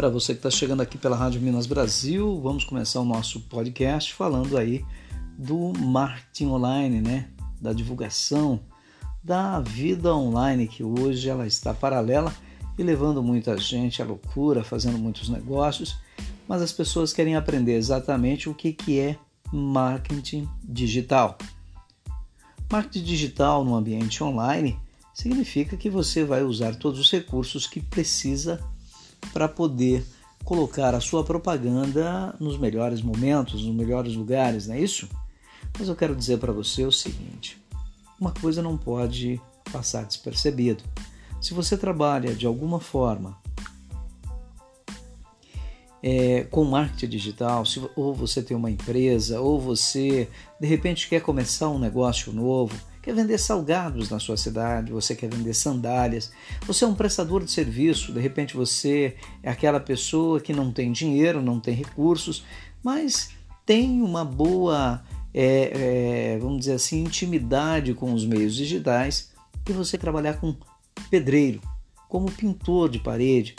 Para você que está chegando aqui pela Rádio Minas Brasil, vamos começar o nosso podcast falando aí do marketing online, né? Da divulgação da vida online que hoje ela está paralela e levando muita gente à loucura, fazendo muitos negócios, mas as pessoas querem aprender exatamente o que, que é marketing digital. Marketing digital no ambiente online significa que você vai usar todos os recursos que precisa para poder colocar a sua propaganda nos melhores momentos, nos melhores lugares, não é isso? Mas eu quero dizer para você o seguinte: uma coisa não pode passar despercebido. Se você trabalha de alguma forma é, com marketing digital, se, ou você tem uma empresa, ou você de repente quer começar um negócio novo, quer vender salgados na sua cidade, você quer vender sandálias, você é um prestador de serviço, de repente você é aquela pessoa que não tem dinheiro, não tem recursos, mas tem uma boa, é, é, vamos dizer assim, intimidade com os meios digitais e você trabalhar com pedreiro, como pintor de parede.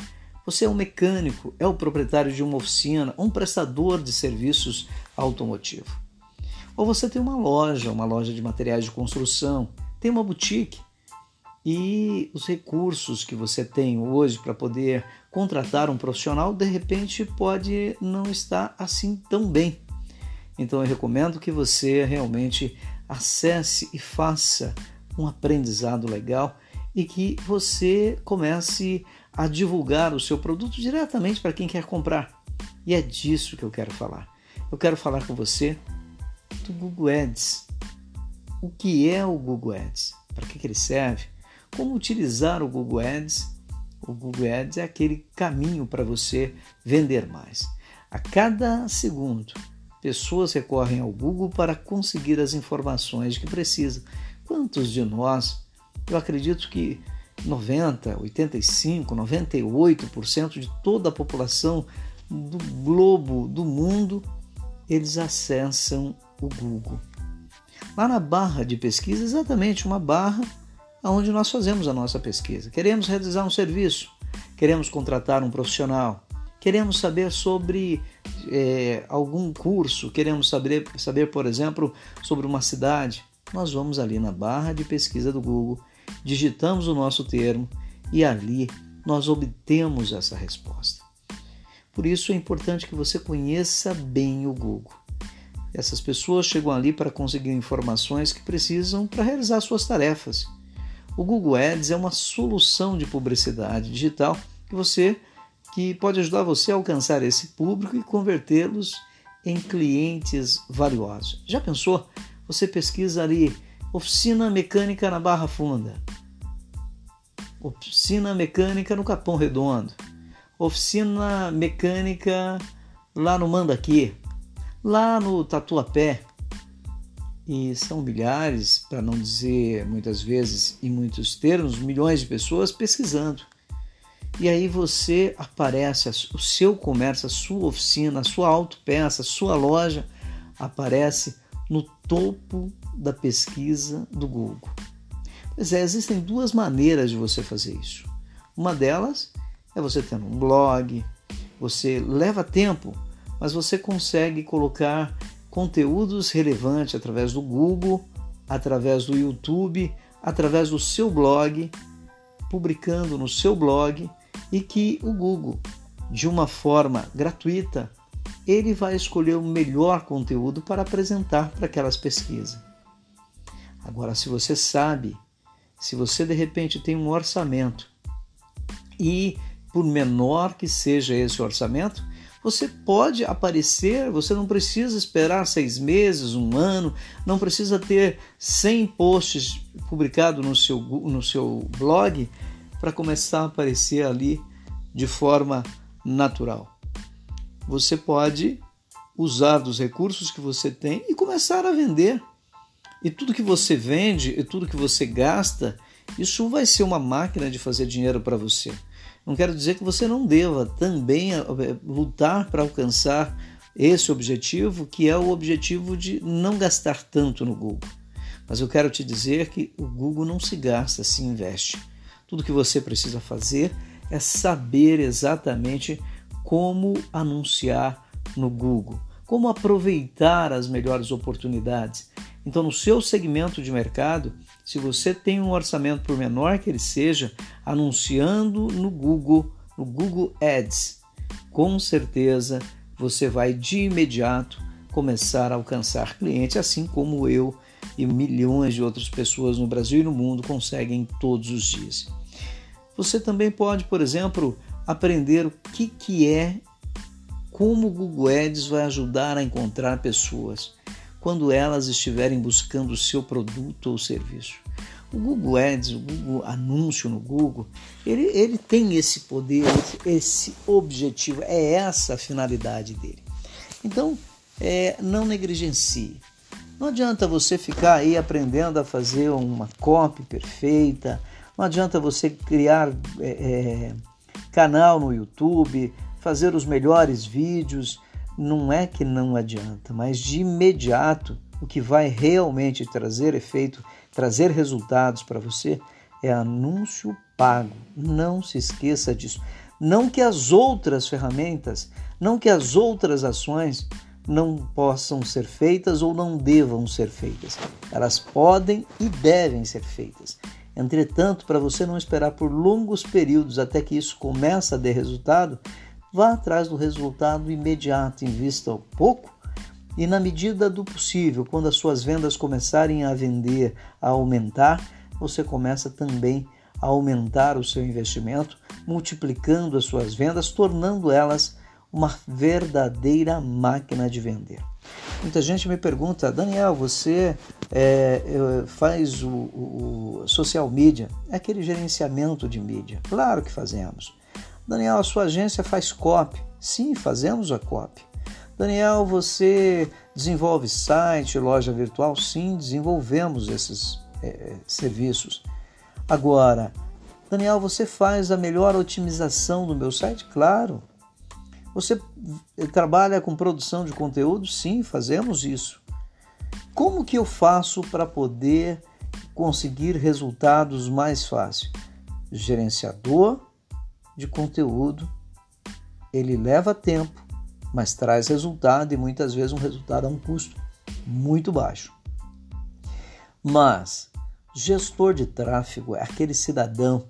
Você é um mecânico, é o proprietário de uma oficina, um prestador de serviços automotivo. Ou você tem uma loja, uma loja de materiais de construção, tem uma boutique e os recursos que você tem hoje para poder contratar um profissional, de repente pode não estar assim tão bem. Então eu recomendo que você realmente acesse e faça um aprendizado legal e que você comece a divulgar o seu produto diretamente para quem quer comprar. E é disso que eu quero falar. Eu quero falar com você do Google Ads. O que é o Google Ads? Para que, que ele serve? Como utilizar o Google Ads? O Google Ads é aquele caminho para você vender mais. A cada segundo, pessoas recorrem ao Google para conseguir as informações que precisam. Quantos de nós, eu acredito que 90, 85, 98% de toda a população do globo, do mundo, eles acessam o Google. Lá na barra de pesquisa, exatamente uma barra onde nós fazemos a nossa pesquisa. Queremos realizar um serviço, queremos contratar um profissional, queremos saber sobre é, algum curso, queremos saber, saber, por exemplo, sobre uma cidade. Nós vamos ali na barra de pesquisa do Google, digitamos o nosso termo e ali nós obtemos essa resposta. Por isso é importante que você conheça bem o Google. Essas pessoas chegam ali para conseguir informações que precisam para realizar suas tarefas. O Google Ads é uma solução de publicidade digital que você que pode ajudar você a alcançar esse público e convertê-los em clientes valiosos. Já pensou? Você pesquisa ali oficina mecânica na Barra Funda, oficina mecânica no Capão Redondo, oficina mecânica lá no Mandaqui, lá no Tatuapé. E são milhares, para não dizer muitas vezes em muitos termos, milhões de pessoas pesquisando. E aí você aparece, o seu comércio, a sua oficina, a sua autopeça, a sua loja aparece no topo da pesquisa do Google. Pois é, existem duas maneiras de você fazer isso. Uma delas é você tendo um blog, você leva tempo mas você consegue colocar conteúdos relevantes através do Google, através do YouTube, através do seu blog, publicando no seu blog e que o Google, de uma forma gratuita, ele vai escolher o melhor conteúdo para apresentar para aquelas pesquisas. Agora, se você sabe, se você de repente tem um orçamento e por menor que seja esse orçamento, você pode aparecer, você não precisa esperar seis meses, um ano, não precisa ter 100 posts publicados no seu, no seu blog para começar a aparecer ali de forma natural. Você pode usar dos recursos que você tem e começar a vender. E tudo que você vende e tudo que você gasta, isso vai ser uma máquina de fazer dinheiro para você. Não quero dizer que você não deva também eh, lutar para alcançar esse objetivo, que é o objetivo de não gastar tanto no Google. Mas eu quero te dizer que o Google não se gasta, se investe. Tudo que você precisa fazer é saber exatamente como anunciar no Google, como aproveitar as melhores oportunidades. Então, no seu segmento de mercado, se você tem um orçamento, por menor que ele seja, anunciando no Google, no Google Ads, com certeza você vai de imediato começar a alcançar clientes, assim como eu e milhões de outras pessoas no Brasil e no mundo conseguem todos os dias. Você também pode, por exemplo, aprender o que, que é, como o Google Ads vai ajudar a encontrar pessoas quando elas estiverem buscando o seu produto ou serviço. O Google Ads, o Google Anúncio no Google, ele, ele tem esse poder, esse objetivo, é essa a finalidade dele. Então, é, não negligencie. Não adianta você ficar aí aprendendo a fazer uma copy perfeita, não adianta você criar é, é, canal no YouTube, fazer os melhores vídeos. Não é que não adianta, mas de imediato o que vai realmente trazer efeito, trazer resultados para você é anúncio pago. Não se esqueça disso. Não que as outras ferramentas, não que as outras ações não possam ser feitas ou não devam ser feitas. Elas podem e devem ser feitas. Entretanto, para você não esperar por longos períodos até que isso comece a dar resultado, vá atrás do resultado imediato, invista pouco e na medida do possível, quando as suas vendas começarem a vender, a aumentar, você começa também a aumentar o seu investimento, multiplicando as suas vendas, tornando elas uma verdadeira máquina de vender. Muita gente me pergunta, Daniel, você é, faz o, o, social media, é aquele gerenciamento de mídia? Claro que fazemos. Daniel, a sua agência faz copy? Sim, fazemos a copy. Daniel, você desenvolve site, loja virtual? Sim, desenvolvemos esses é, serviços. Agora, Daniel, você faz a melhor otimização do meu site? Claro, você trabalha com produção de conteúdo? Sim, fazemos isso. Como que eu faço para poder conseguir resultados mais fácil? Gerenciador de conteúdo, ele leva tempo, mas traz resultado e muitas vezes um resultado a um custo muito baixo. Mas gestor de tráfego é aquele cidadão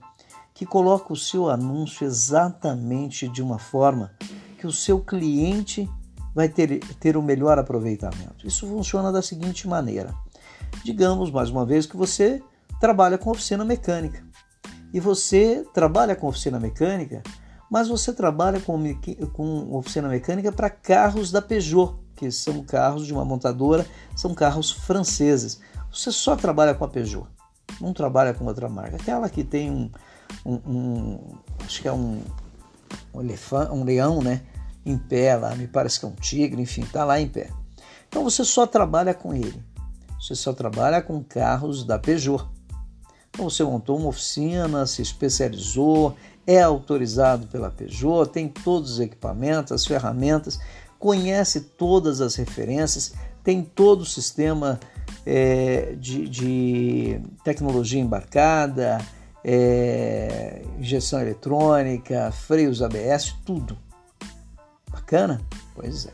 que coloca o seu anúncio exatamente de uma forma que o seu cliente vai ter, ter o melhor aproveitamento. Isso funciona da seguinte maneira: digamos mais uma vez que você trabalha com oficina mecânica e você trabalha com oficina mecânica, mas você trabalha com, com oficina mecânica para carros da Peugeot, que são carros de uma montadora, são carros franceses. Você só trabalha com a Peugeot, não trabalha com outra marca. Aquela que tem um, um, um acho que é um, um, elefante, um leão, né? Em pé lá, me parece que é um tigre, enfim, tá lá em pé. Então você só trabalha com ele. Você só trabalha com carros da Peugeot. Então você montou uma oficina, se especializou, é autorizado pela Peugeot, tem todos os equipamentos, as ferramentas, conhece todas as referências, tem todo o sistema é, de, de tecnologia embarcada, é, injeção eletrônica, freios ABS, tudo. Bacana? Pois é.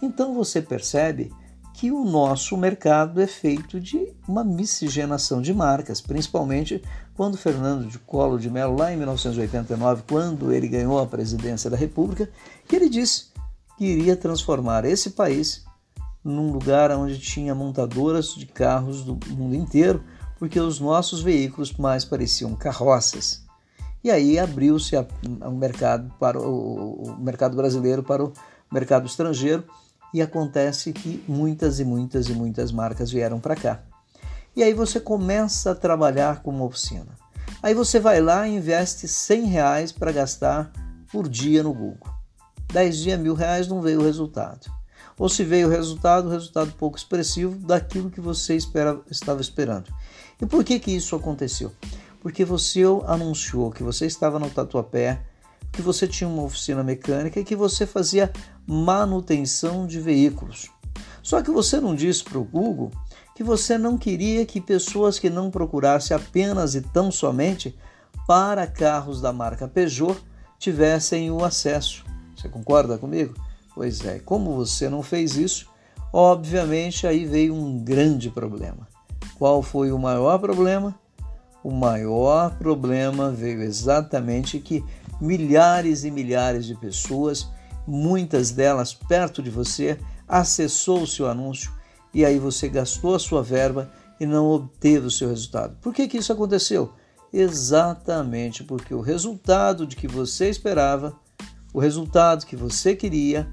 Então você percebe que o nosso mercado é feito de uma miscigenação de marcas, principalmente quando Fernando de Collor de Mello, lá em 1989, quando ele ganhou a presidência da República, que ele disse que iria transformar esse país num lugar onde tinha montadoras de carros do mundo inteiro porque os nossos veículos mais pareciam carroças. E aí abriu-se o mercado para o, o mercado brasileiro para o mercado estrangeiro e acontece que muitas e muitas e muitas marcas vieram para cá. E aí você começa a trabalhar com uma oficina. Aí você vai lá e investe 100 reais para gastar por dia no Google. 10 dias, mil reais não veio o resultado. Ou se veio o resultado, resultado pouco expressivo daquilo que você espera, estava esperando. E por que, que isso aconteceu? Porque você anunciou que você estava no Tatuapé, que você tinha uma oficina mecânica e que você fazia manutenção de veículos. Só que você não disse para o Google que você não queria que pessoas que não procurassem apenas e tão somente para carros da marca Peugeot tivessem o acesso. Você concorda comigo? Pois é, como você não fez isso, obviamente aí veio um grande problema. Qual foi o maior problema? O maior problema veio exatamente que milhares e milhares de pessoas, muitas delas perto de você, acessou o seu anúncio e aí você gastou a sua verba e não obteve o seu resultado. Por que, que isso aconteceu? Exatamente porque o resultado de que você esperava, o resultado que você queria,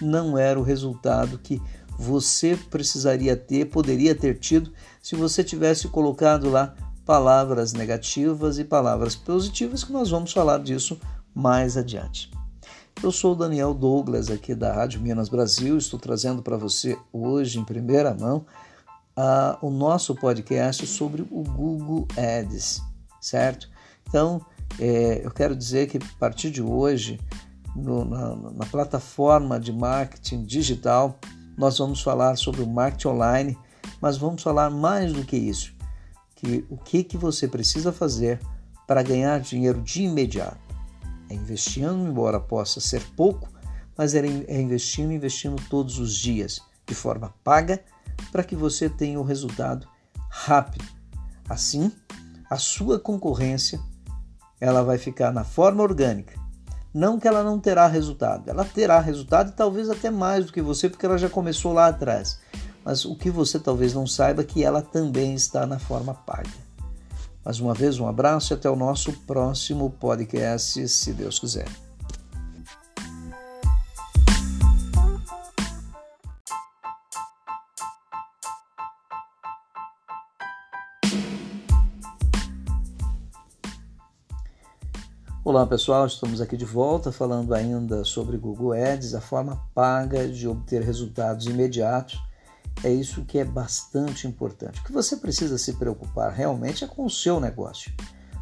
não era o resultado que você precisaria ter, poderia ter tido, se você tivesse colocado lá palavras negativas e palavras positivas, que nós vamos falar disso mais adiante. Eu sou o Daniel Douglas, aqui da Rádio Minas Brasil, estou trazendo para você hoje, em primeira mão, o nosso podcast sobre o Google Ads, certo? Então, é, eu quero dizer que a partir de hoje, no, na, na, plataforma de marketing digital, nós vamos falar sobre o marketing online, mas vamos falar mais do que isso, que o que, que você precisa fazer para ganhar dinheiro de imediato é investindo, embora possa ser pouco, mas é investindo, investindo todos os dias, de forma paga, para que você tenha o resultado rápido. Assim, a sua concorrência ela vai ficar na forma orgânica. Não que ela não terá resultado, ela terá resultado e talvez até mais do que você, porque ela já começou lá atrás. Mas o que você talvez não saiba é que ela também está na forma paga. Mais uma vez, um abraço e até o nosso próximo podcast, se Deus quiser. Olá pessoal, estamos aqui de volta falando ainda sobre Google Ads, a forma paga de obter resultados imediatos é isso que é bastante importante. O que você precisa se preocupar realmente é com o seu negócio.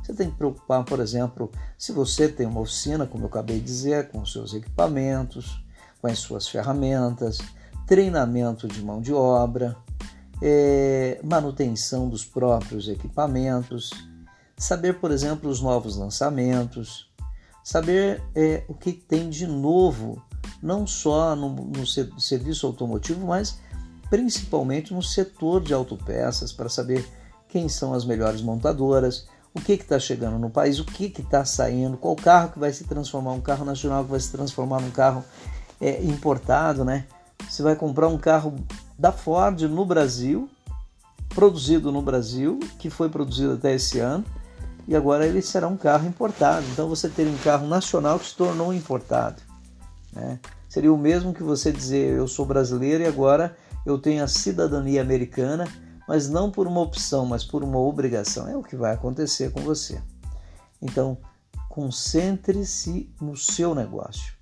Você tem que preocupar, por exemplo, se você tem uma oficina, como eu acabei de dizer, com os seus equipamentos, com as suas ferramentas, treinamento de mão de obra, é, manutenção dos próprios equipamentos, saber, por exemplo, os novos lançamentos, saber é, o que tem de novo, não só no, no serviço automotivo, mas principalmente no setor de autopeças, para saber quem são as melhores montadoras, o que está chegando no país, o que está saindo, qual carro que vai se transformar, um carro nacional que vai se transformar num carro é, importado, né? Você vai comprar um carro da Ford no Brasil, produzido no Brasil, que foi produzido até esse ano, e agora ele será um carro importado. Então você ter um carro nacional que se tornou importado. Né? Seria o mesmo que você dizer eu sou brasileiro e agora eu tenho a cidadania americana, mas não por uma opção, mas por uma obrigação. É o que vai acontecer com você. Então, concentre-se no seu negócio,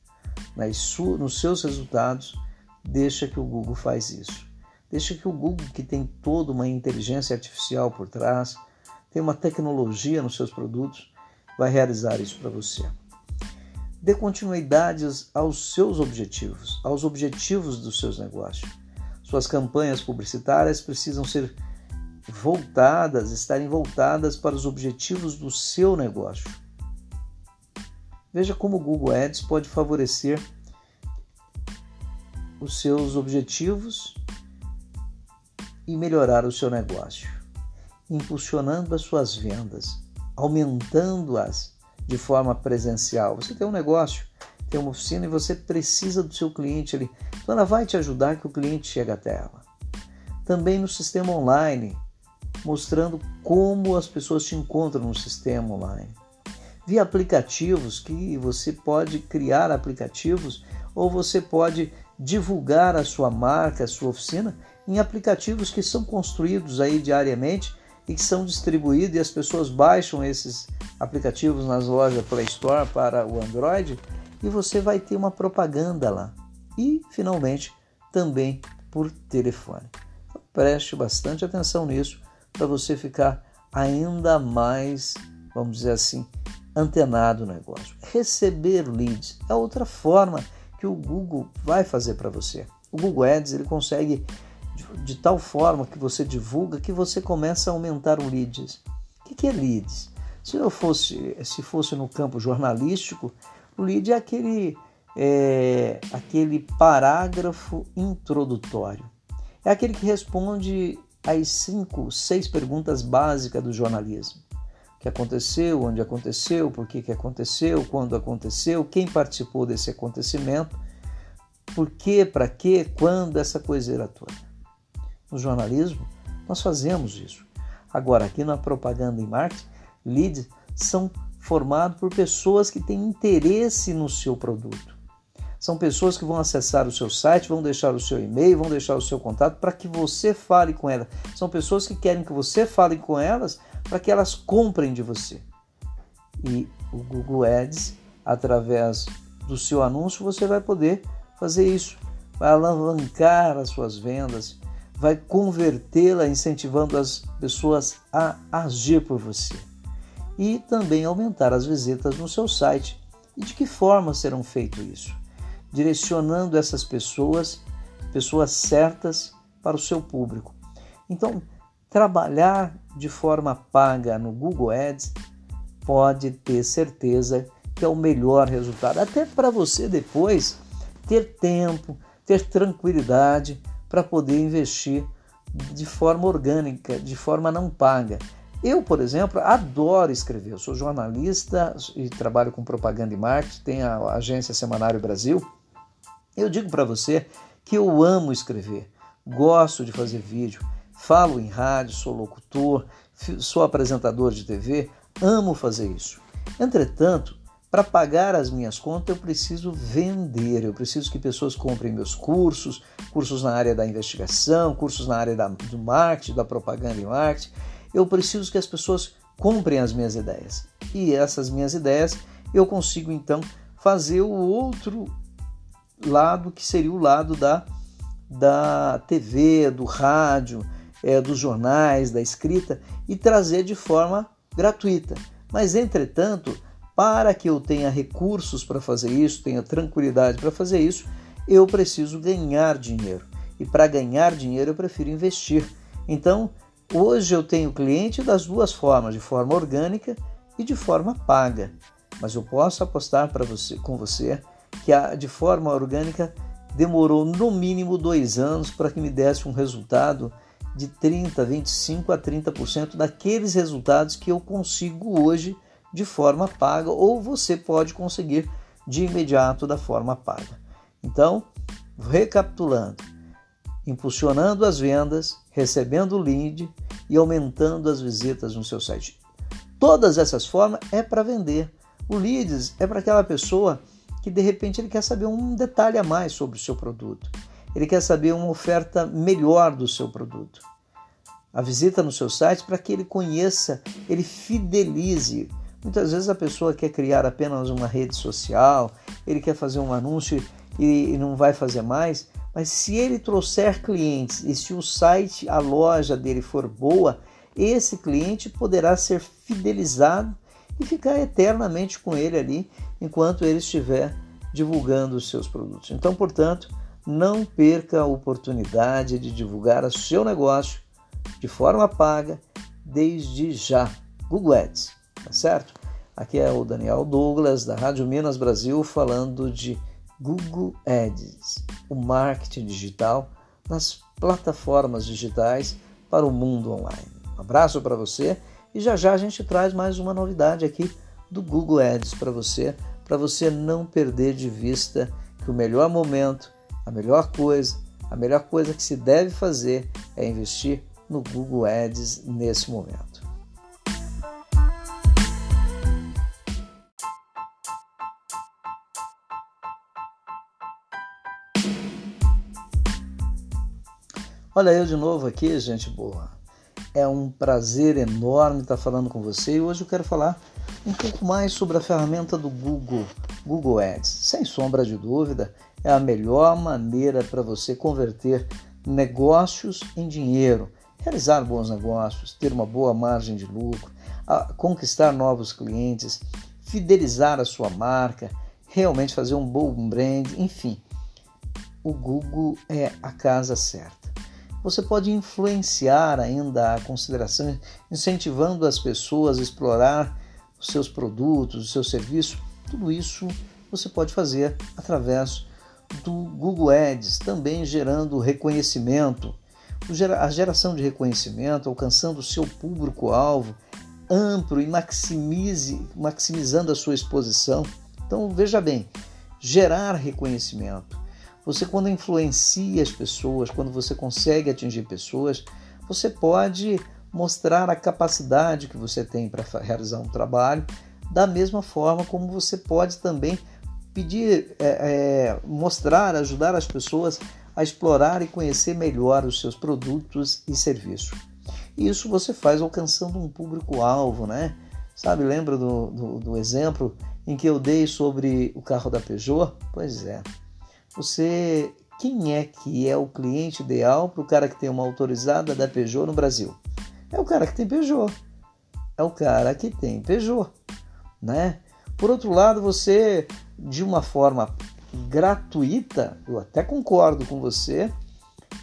nos seus resultados. Deixa que o Google faz isso. Deixa que o Google, que tem toda uma inteligência artificial por trás, tem uma tecnologia nos seus produtos, vai realizar isso para você. Dê continuidade aos seus objetivos, aos objetivos dos seus negócios. Suas campanhas publicitárias precisam ser voltadas, estarem voltadas para os objetivos do seu negócio. Veja como o Google Ads pode favorecer os seus objetivos e melhorar o seu negócio, impulsionando as suas vendas, aumentando-as de forma presencial. Você tem um negócio, tem uma oficina e você precisa do seu cliente ali. Então ela vai te ajudar que o cliente chegue até ela. Também no sistema online, mostrando como as pessoas te encontram no sistema online. Via aplicativos que você pode criar aplicativos ou você pode divulgar a sua marca, a sua oficina em aplicativos que são construídos aí diariamente e que são distribuídos e as pessoas baixam esses aplicativos nas lojas Play Store para o Android e você vai ter uma propaganda lá. E, finalmente, também por telefone. Então, preste bastante atenção nisso para você ficar ainda mais, vamos dizer assim, antenado no negócio. Receber leads é outra forma que o Google vai fazer para você. O Google Ads ele consegue de, de, tal forma que você divulga que você começa a aumentar o leads. O que é leads? Se eu fosse, se fosse no campo jornalístico, o lead é aquele é aquele parágrafo introdutório. É aquele que responde às cinco, seis perguntas básicas do jornalismo. O que aconteceu, onde aconteceu, por que, que aconteceu, quando aconteceu, quem participou desse acontecimento, por que, para que, quando, essa coiseira toda. No jornalismo, nós fazemos isso. Agora, aqui na propaganda e marketing, leads são formados por pessoas que têm interesse no seu produto. São pessoas que vão acessar o seu site, vão deixar o seu e-mail, vão deixar o seu contato para que você fale com elas. São pessoas que querem que você fale com elas para que elas comprem de você. E o Google Ads, através do seu anúncio, você vai poder fazer isso. Vai alavancar as suas vendas, vai convertê-la, incentivando as pessoas a agir por você. E também aumentar as visitas no seu site. E de que forma serão feito isso? direcionando essas pessoas, pessoas certas, para o seu público. Então, trabalhar de forma paga no Google Ads pode ter certeza que é o melhor resultado, até para você depois ter tempo, ter tranquilidade para poder investir de forma orgânica, de forma não paga. Eu, por exemplo, adoro escrever. Eu sou jornalista e trabalho com propaganda e marketing, tenho a agência Semanário Brasil eu digo para você que eu amo escrever, gosto de fazer vídeo, falo em rádio, sou locutor, sou apresentador de TV, amo fazer isso. Entretanto, para pagar as minhas contas, eu preciso vender, eu preciso que pessoas comprem meus cursos, cursos na área da investigação, cursos na área da, do marketing, da propaganda e marketing. Eu preciso que as pessoas comprem as minhas ideias. E essas minhas ideias eu consigo então fazer o outro lado que seria o lado da, da TV, do rádio, é, dos jornais, da escrita e trazer de forma gratuita. Mas, entretanto, para que eu tenha recursos para fazer isso, tenha tranquilidade para fazer isso, eu preciso ganhar dinheiro. E para ganhar dinheiro eu prefiro investir. Então, hoje eu tenho cliente das duas formas, de forma orgânica e de forma paga. Mas eu posso apostar para você, com você que de forma orgânica demorou no mínimo dois anos para que me desse um resultado de 30, 25 a 30% daqueles resultados que eu consigo hoje de forma paga ou você pode conseguir de imediato da forma paga. Então, recapitulando, impulsionando as vendas, recebendo lead e aumentando as visitas no seu site. Todas essas formas é para vender. O leads é para aquela pessoa que de repente ele quer saber um detalhe a mais sobre o seu produto. Ele quer saber uma oferta melhor do seu produto. A visita no seu site para que ele conheça, ele fidelize. Muitas vezes a pessoa quer criar apenas uma rede social, ele quer fazer um anúncio e não vai fazer mais, mas se ele trouxer clientes e se o site, a loja dele for boa, esse cliente poderá ser fidelizado e ficar eternamente com ele ali enquanto ele estiver divulgando os seus produtos. Então, portanto, não perca a oportunidade de divulgar o seu negócio de forma paga desde já. Google Ads, tá certo? Aqui é o Daniel Douglas da Rádio Minas Brasil falando de Google Ads, o marketing digital nas plataformas digitais para o mundo online. Um abraço para você e já já a gente traz mais uma novidade aqui do Google Ads para você, para você não perder de vista que o melhor momento, a melhor coisa, a melhor coisa que se deve fazer é investir no Google Ads nesse momento. Olha eu de novo aqui, gente boa. É um prazer enorme estar falando com você e hoje eu quero falar um pouco mais sobre a ferramenta do Google, Google Ads. Sem sombra de dúvida, é a melhor maneira para você converter negócios em dinheiro, realizar bons negócios, ter uma boa margem de lucro, conquistar novos clientes, fidelizar a sua marca, realmente fazer um bom brand, enfim. O Google é a casa certa você pode influenciar ainda a consideração, incentivando as pessoas a explorar os seus produtos, os seus serviços. Tudo isso você pode fazer através do Google Ads, também gerando reconhecimento. A geração de reconhecimento, alcançando o seu público-alvo amplo e maximize, maximizando a sua exposição. Então, veja bem, gerar reconhecimento. Você, quando influencia as pessoas, quando você consegue atingir pessoas, você pode mostrar a capacidade que você tem para realizar um trabalho, da mesma forma como você pode também pedir, é, é, mostrar, ajudar as pessoas a explorar e conhecer melhor os seus produtos e serviços. Isso você faz alcançando um público-alvo, né? Sabe, lembra do, do, do, exemplo em que eu dei sobre o carro da Peugeot? Pois é. Você, quem é que é o cliente ideal para o cara que tem uma autorizada da Peugeot no Brasil? É o cara que tem Peugeot. É o cara que tem Peugeot, né? Por outro lado, você de uma forma gratuita, eu até concordo com você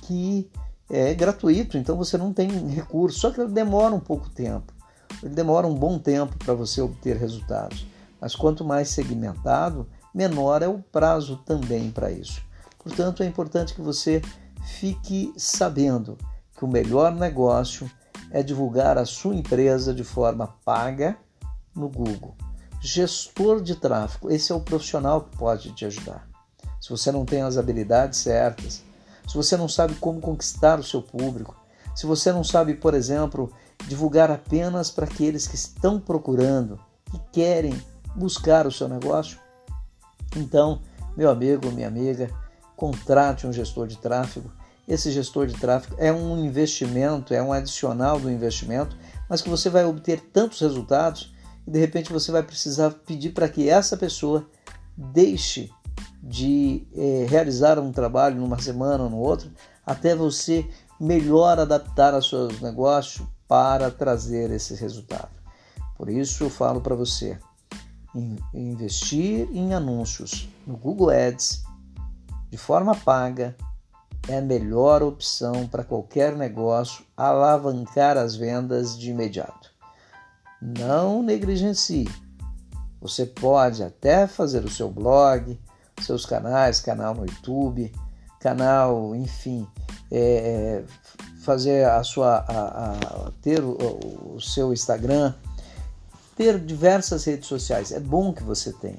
que é gratuito, então você não tem recurso, só que ele demora um pouco tempo. Ele demora um bom tempo para você obter resultados. Mas quanto mais segmentado, menor é o prazo também para isso. Portanto, é importante que você fique sabendo que o melhor negócio é divulgar a sua empresa de forma paga no Google. Gestor de tráfego, esse é o profissional que pode te ajudar. Se você não tem as habilidades certas, se você não sabe como conquistar o seu público, se você não sabe, por exemplo, divulgar apenas para aqueles que estão procurando, que querem buscar o seu negócio, então, meu amigo, minha amiga, contrate um gestor de tráfego esse gestor de tráfego é um investimento, é um adicional do investimento, mas que você vai obter tantos resultados e de repente você vai precisar pedir para que essa pessoa deixe de é, realizar um trabalho numa semana ou no outro, até você melhor adaptar os seus negócios para trazer esse resultado. Por isso eu falo para você, investir em anúncios no Google Ads de forma paga é a melhor opção para qualquer negócio alavancar as vendas de imediato. Não negligencie. Você pode até fazer o seu blog, seus canais, canal no YouTube, canal, enfim, é, fazer a sua, a, a, ter o, o seu Instagram, ter diversas redes sociais. É bom que você tenha.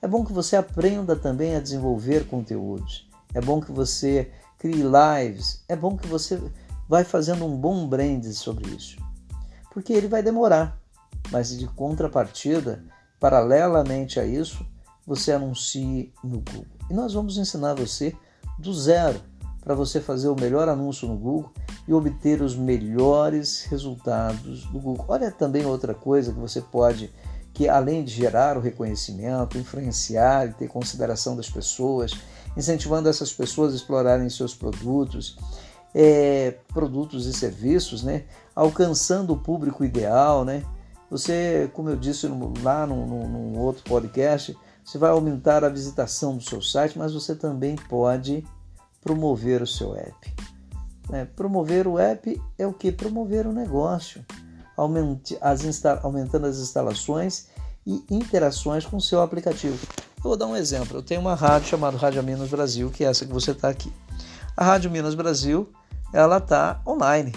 É bom que você aprenda também a desenvolver conteúdos. É bom que você crie lives. É bom que você vai fazendo um bom brand sobre isso. Porque ele vai demorar, mas de contrapartida, paralelamente a isso, você anuncie no Google. E nós vamos ensinar você do zero para você fazer o melhor anúncio no Google e obter os melhores resultados do Google. Olha também outra coisa que você pode que além de gerar o reconhecimento, influenciar e ter consideração das pessoas, incentivando essas pessoas a explorarem seus produtos, é, produtos e serviços, né? alcançando o público ideal. Né? Você, como eu disse lá num, num outro podcast, você vai aumentar a visitação do seu site, mas você também pode promover o seu app. Né? Promover o app é o que? Promover o negócio as aumentando as instalações e interações com o seu aplicativo. Eu vou dar um exemplo. Eu tenho uma rádio chamada Rádio Minas Brasil, que é essa que você está aqui. A Rádio Minas Brasil, ela está online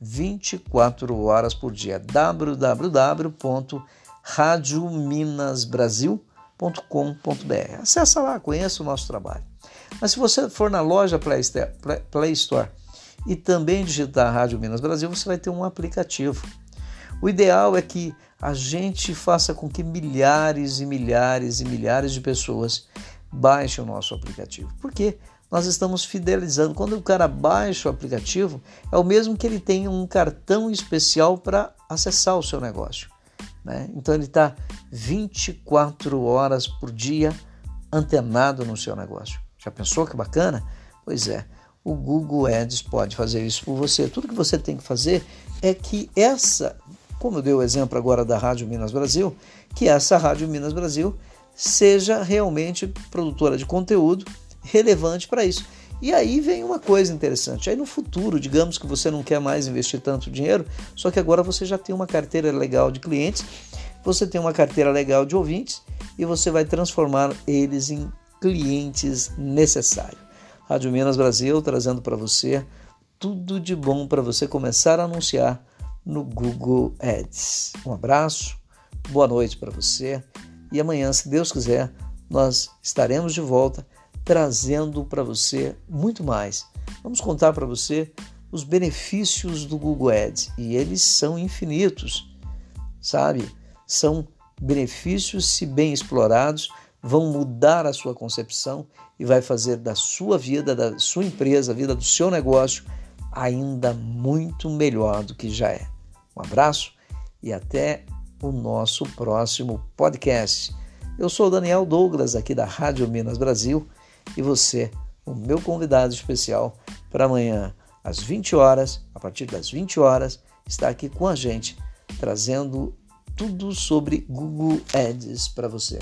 24 horas por dia. www.radiominasbrasil.com.br. Acesse lá, conheça o nosso trabalho. Mas se você for na loja Play Store e também digitar Rádio Minas Brasil, você vai ter um aplicativo o ideal é que a gente faça com que milhares e milhares e milhares de pessoas baixem o nosso aplicativo. Porque nós estamos fidelizando. Quando o cara baixa o aplicativo, é o mesmo que ele tenha um cartão especial para acessar o seu negócio. Né? Então ele está 24 horas por dia antenado no seu negócio. Já pensou que bacana? Pois é, o Google Ads pode fazer isso por você. Tudo que você tem que fazer é que essa como eu dei o exemplo agora da Rádio Minas Brasil, que essa Rádio Minas Brasil seja realmente produtora de conteúdo relevante para isso. E aí vem uma coisa interessante. Aí no futuro, digamos que você não quer mais investir tanto dinheiro, só que agora você já tem uma carteira legal de clientes, você tem uma carteira legal de ouvintes, e você vai transformar eles em clientes necessários. Rádio Minas Brasil trazendo para você tudo de bom para você começar a anunciar no Google Ads. Um abraço, boa noite para você e amanhã, se Deus quiser, nós estaremos de volta trazendo para você muito mais. Vamos contar para você os benefícios do Google Ads e eles são infinitos, sabe? São benefícios, se bem explorados, vão mudar a sua concepção e vai fazer da sua vida, da sua empresa, a vida do seu negócio ainda muito melhor do que já é. Um abraço e até o nosso próximo podcast. Eu sou Daniel Douglas, aqui da Rádio Minas Brasil, e você, o meu convidado especial para amanhã, às 20 horas, a partir das 20 horas, está aqui com a gente, trazendo tudo sobre Google Ads para você.